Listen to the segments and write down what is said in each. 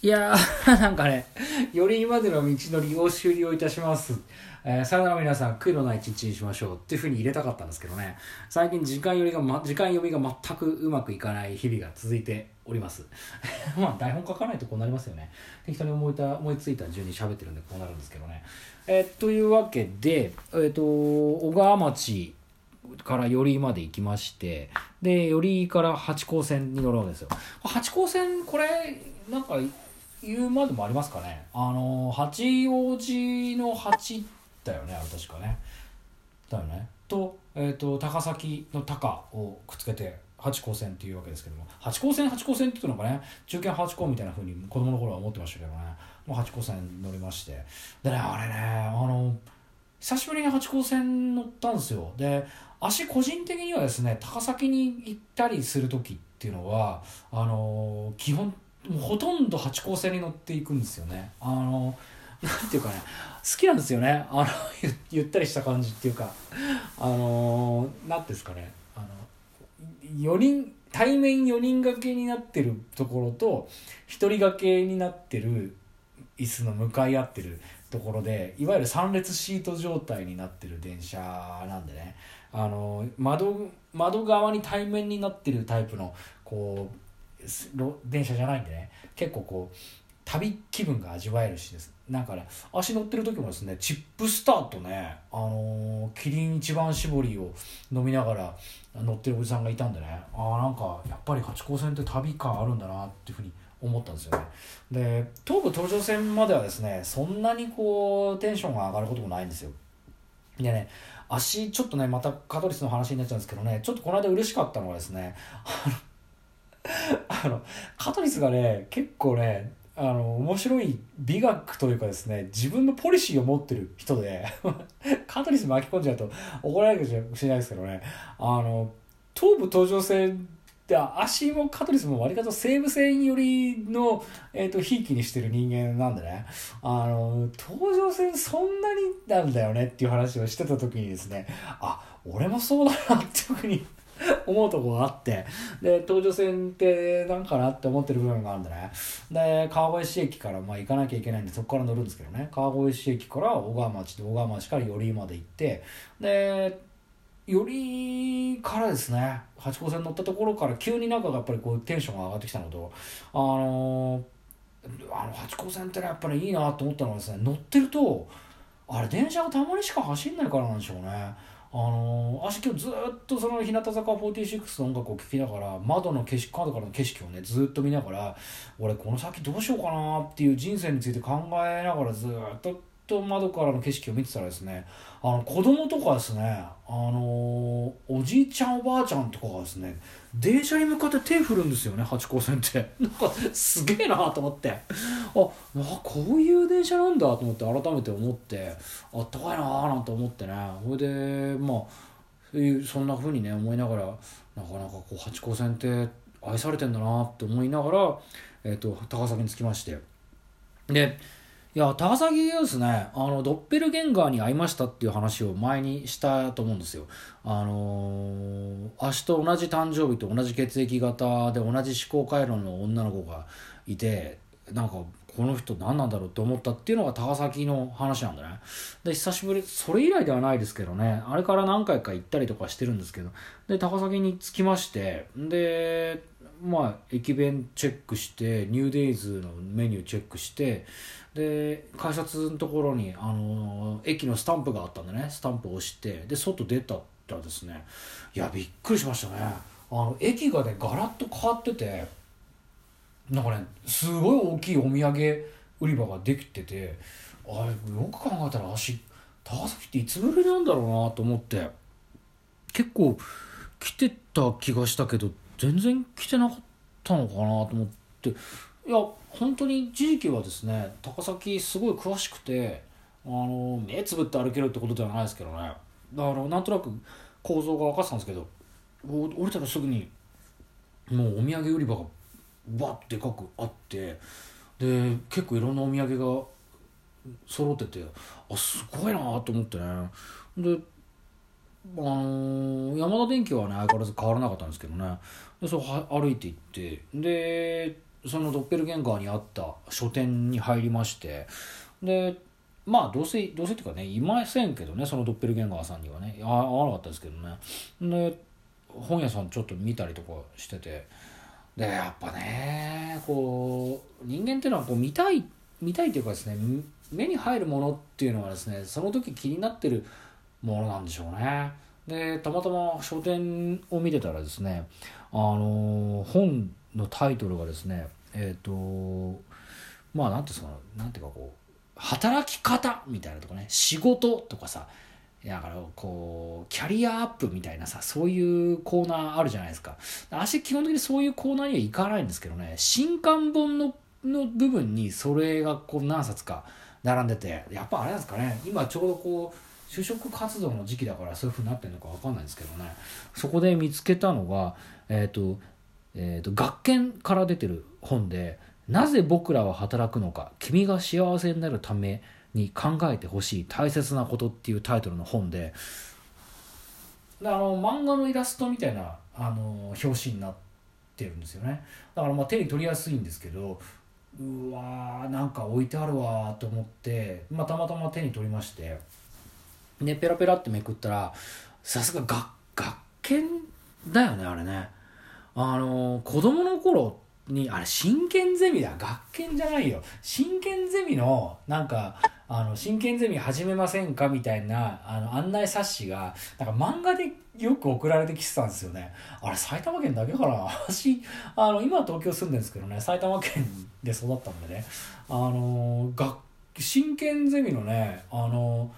いやー、なんかね、よりまでの道のりを終了いたします。えー、さよなら皆さん、悔いのない一日にしましょうっていうふうに入れたかったんですけどね、最近時間読みが、ま、時間読みが全くうまくいかない日々が続いております。まあ、台本書かないとこうなりますよね。適当に思いた思いついた順に喋ってるんでこうなるんですけどね。えー、というわけで、えっ、ー、と、小川町、から寄居まで行きましてで寄居から八高線に乗るわけですよ八高線これなんか言うまでもありますかね。あの八王子の八だよねあれ確かね。だよね。と,、えーと、高崎の高をくっつけて八高線っていうわけですけども。八高線八高線っていうのがね中堅八高みたいなふうに子供の頃は思ってましたけどね。もう八高線乗りまして。でねあれねあの久しぶりに八高線乗ったんですよ。で足個人的にはですね高崎に行ったりする時っていうのはあの基本もうほとんど八高線に乗っていくんですよね。あのなんていうかね好きなんですよね。あのゆったりした感じっていうか。あの何ていうんですかね。あの4人対面4人掛けになってるところと1人掛けになってる椅子の向かい合ってるところでいわゆる3列シート状態になってる電車なんでね。あの窓窓側に対面になってるタイプのこう電車じゃないんでね。結構こう旅気分が味わえるしです。なんかね足乗ってる時もですねチップスターとねあのー、キリン一番搾りを飲みながら乗ってるおじさんがいたんでね。ああなんかやっぱり八高線って旅感あるんだなっていうふうに思ったんですよね。で東武東上線まではですねそんなにこうテンションが上がることもないんですよ。でね足ちょっとねまたカトリスの話になっちゃうんですけどねちょっとこの間嬉しかったのはですねあのカトリスがね結構ねあの面白い美学というかですね自分のポリシーを持ってる人で カトリス巻き込んじゃうと怒られるかもしれないですけどね。あの東武東上線で足もカトリスも割と西武線寄りの、えーと、ひいきにしてる人間なんでね。あの東上線そんなになんだよねっていう話をしてた時にですねあ俺もそうだなっていうふうに 思うとこがあって。で東上線ってなんかなって思ってる部分があるんでね。で川越市駅からまあ行かなきゃいけないんでそこから乗るんですけどね。川越市駅から小川町で小川町から寄居まで行って。でよりからですね。八高線乗ったところから急になんかやっぱりこうテンションが上がってきたのと。あのあの八高線ってねやっぱりいいなと思ったのはですね乗ってるとあれ電車がたまにしか走んないからなんでしょうね。あの足今日ずっとその日向坂46の音楽を聴きながら窓の景色窓からの景色をねずっと見ながら俺この先どうしようかなっていう人生について考えながらずっとと窓からの景色を見てたらですねあの子供とかですねあのおじいちゃんおばあちゃんとかがですね電車に向かって手振るんですよね八高線って。なんかすげえなと思って。あこういう電車なんだと思って改めて思ってあったかいなーなんて思ってね。それでまあそんな風にね思いながらなかなかこう八高線って愛されてんだなって思いながら、えーと高崎に着きまして。でいや高崎はですねあのドッペルゲンガーに会いましたっていう話を前にしたと思うんですよ。あのー、足と同じ誕生日と同じ血液型で同じ思考回路の女の子がいてなんかこの人何なんだろうって思ったっていうのが高崎の話なんだね。で久しぶりそれ以来ではないですけどね。あれから何回か行ったりとかしてるんですけど。で高崎に着きまして。でまあ駅弁チェックしてニューデイズのメニューチェックして。で改札のところに、あの駅のスタンプがあったんでね。スタンプを押して。で外出たらですね。いやびっくりしましたね。あの駅がねガラッと変わってて。なんかねすごい大きいお土産売り場ができててあれよく考えたら足高崎っていつぶりなんだろうなと思って結構来てた気がしたけど全然来てなかったのかなと思っていや本当に一時期はですね高崎すごい詳しくてあの目つぶって歩けるってことではないですけどね。だからなんとなく構造が分かってたんですけど降りたらすぐにもうお土産売り場がバッでかくあってで結構いろんなお土産が揃っててあすごいなと思ってね。であのー、山田電機はね相変わらず変わらなかったんですけどね。でそう歩いて行ってでそのドッペルゲンガーにあった書店に入りましてでまあどうせどうせっていうかねいませんけどねそのドッペルゲンガーさんにはね。あ合わなかったですけどね。で本屋さんちょっと見たりとかしててでやっぱねこう人間っていうのはこう見たい見たいというかですね目に入るものっていうのはですねその時気になってるものなんでしょうね。でたまたま書店を見てたらですねあの本のタイトルがですねえっ、ー、とまあ何ていうんですかなんていうかこう働き方みたいなとかね仕事とかさだからこうキャリアアップみたいなさそういうコーナーあるじゃないですか。私基本的にそういうコーナーには行かないんですけどね新刊本のの部分にそれがこう何冊か並んでてやっぱあれなんですかね今ちょうどこう就職活動の時期だからそういうふうになってるのか分かんないんですけどねそこで見つけたのがえっ、ー、と,、えーと学研から出てる本で「なぜ僕らは働くのか君が幸せになるために考えてほしい大切なこと」っていうタイトルの本であの漫画のイラストみたいなあの表紙になってるんですよね。だからまあ手に取りやすいんですけどうわーなんか置いてあるわと思って、まあ、たまたま手に取りましてねペラペラってめくったらさすが学学研だよねあれね。あの子供の頃にあれ真剣ゼミだ。学研じゃないよ。真剣ゼミのなんかあの真剣ゼミ始めませんかみたいなあの案内冊子がなんか漫画でよく送られてきてたんですよね。あれ埼玉県だけかな？私あの今東京住んでるんですけどね埼玉県で育ったんでね。あの学真剣ゼミのねあの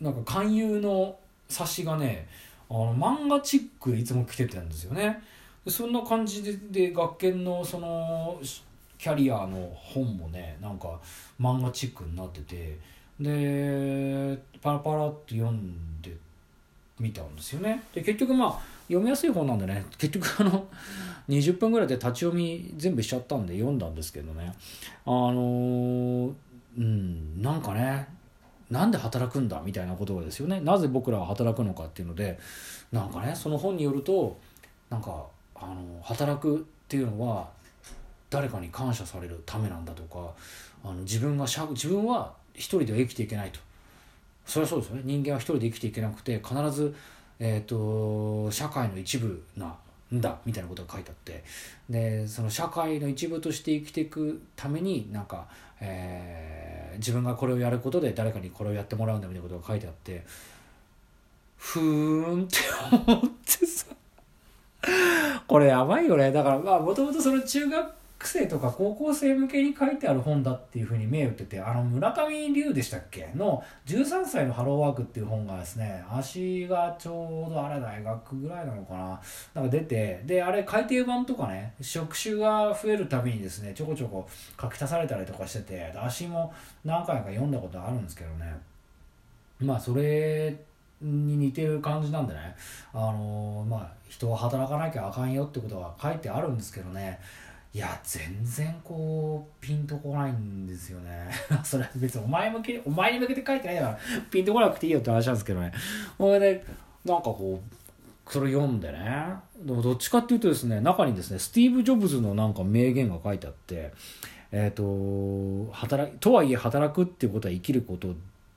なんか勧誘の冊子がねあの漫画チックいつも来てたんですよね。そんな感じでで学研のそのキャリアの本もねなんか漫画チックになっててでパラパラって読んでみたんですよね。で結局まあ読みやすい本なんでね結局あの20分ぐらいで立ち読み全部しちゃったんで読んだんですけどね。あの、うんなんかねなんで働くんだみたいなことがですよね。なぜ僕らは働くのかっていうのでなんかねその本によるとなんかあの働くっていうのは誰かに感謝されるためなんだとかあの自分が自分は一人では生きていけないと。それはそうですよね。人間は一人で生きていけなくて必ず、えーと、社会の一部なんだみたいなことが書いてあって。でその社会の一部として生きていくためになんか、えー、自分がこれをやることで誰かにこれをやってもらうんだみたいなことが書いてあってふーんって思って。これやばいよね。だからまあもともとその中学生とか高校生向けに書いてある本だっていうふうに銘打っててあの村上龍でしたっけ？の「13歳のハローワーク」っていう本がですね足がちょうどあれ大学ぐらいなのかな？なんか出てであれ改訂版とかね職種が増えるたびにですねちょこちょこ書き足されたりとかしてて足も何回か読んだことあるんですけどね。まあそれってに似てる感じなんでね。あのー、まあ人は働かなきゃあかんよってことが書いてあるんですけどね。いや全然こうピンとこないんですよね。それは別にお前向けお前に向けて書いてないからピンとこなくていいよって話なんですけどね。ほいでなんかこうそれ読んでね。でもどっちかっていうとですね中にですねスティーブ・ジョブズのなんか名言が書いてあってえっ、ー、と働とはいえ働くっていうことは生きること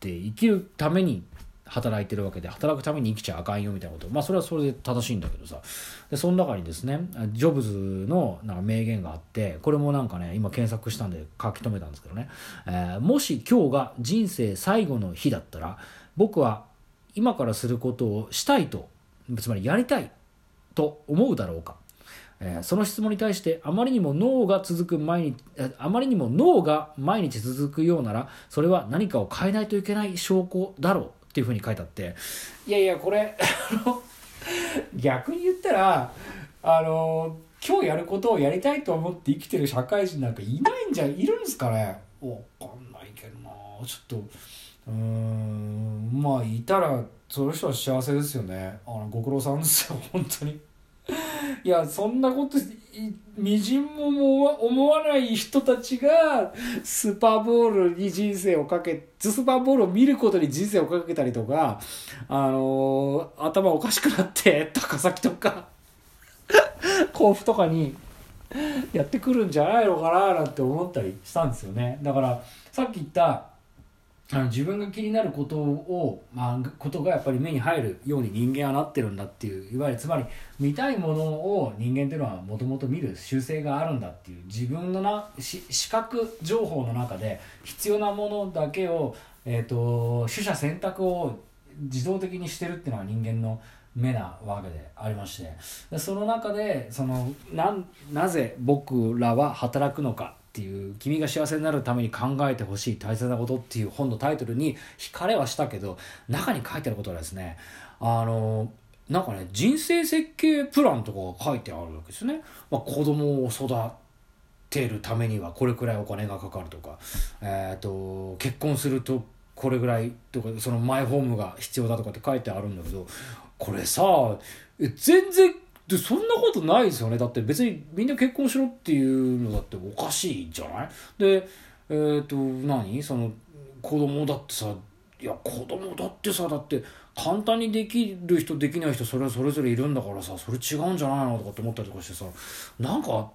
で生きるために働いてるわけで働くために生きちゃあかんよみたいなこと。まあそれはそれで正しいんだけどさ。でその中にですねジョブズのなんか名言があってこれもなんかね今検索したんで書き留めたんですけどね、えー、もし今日が人生最後の日だったら僕は今からすることをしたいとつまりやりたいと思うだろうか。えー、その質問に対してあまりにも脳が続く毎日あまりにも脳が毎日続くようならそれは何かを変えないといけない証拠だろう。っていうふうに書いてあって。いやいやこれ逆に言ったらあの今日やることをやりたいと思って生きてる社会人なんかいないんじゃいるんですかね。わかんないけどな。ちょっとうんまあいたらその人は幸せですよね。あのご苦労さんですよ本当に。いやそんなことみじんも思わない人たちがスーパーボールに人生をかけスーパーボールを見ることに人生をかけたりとかあのー、頭おかしくなって高崎とか 甲府とかにやってくるんじゃないのかななんて思ったりしたんですよね。だからさっき言ったあの自分が気になることを、まあ、ことがやっぱり目に入るように人間はなってるんだっていういわゆるつまり見たいものを人間っていうのはもともと見る習性があるんだっていう自分のなし視覚情報の中で必要なものだけを、えーと、取捨選択を自動的にしてるっていうのが人間の目なわけでありましてその中でそのななぜ僕らは働くのかっていう君が幸せになるために考えてほしい大切なことっていう本のタイトルに惹かれはしたけど中に書いてあることはですねあのなんかね人生設計プランとかが書いてあるわけですね、まあ、子供を育てるためにはこれくらいお金がかかるとか、えーと、結婚するとこれぐらいとかそのマイホームが必要だとかって書いてあるんだけどこれさ全然でそんなことないですよね。だって別にみんな結婚しろっていうのだっておかしいじゃない？でえっ、ー、と何？その子供だってさいや子供だってさだって簡単にできる人できない人それはそれぞれいるんだからさそれ違うんじゃないの？とかって思ったりとかしてさなんか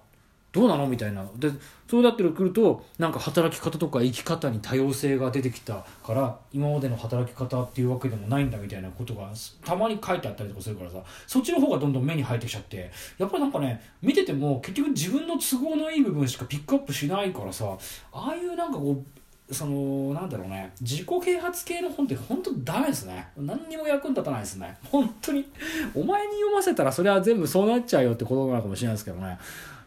どうなの？みたいな。でそうなってくるとなんか働き方とか生き方に多様性が出てきたから今までの働き方っていうわけでもないんだみたいなことがたまに書いてあったりとかするからさ。そっちの方がどんどん目に入ってきちゃって。やっぱりなんかね見てても結局自分の都合のいい部分しかピックアップしないからさああいうなんかこうそのなんだろうね。自己啓発系の本って本当ダメですね。何にも役に立たないですね。本当に。お前に読ませたらそれは全部そうなっちゃうよってことなのかもしれないですけどね。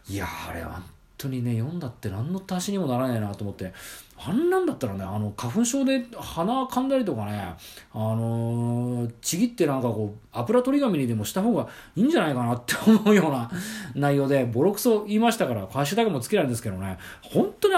いやあれ本当にね読んだって何の足しにもならないなと思って。あんなんだったらねあの花粉症で鼻噛んだりとかねあのー、ちぎってなんかこう油取り紙にでもした方がいいんじゃないかなって思うような内容でボロクソ言いましたからハッシュタグもつけられるんですけどね本当に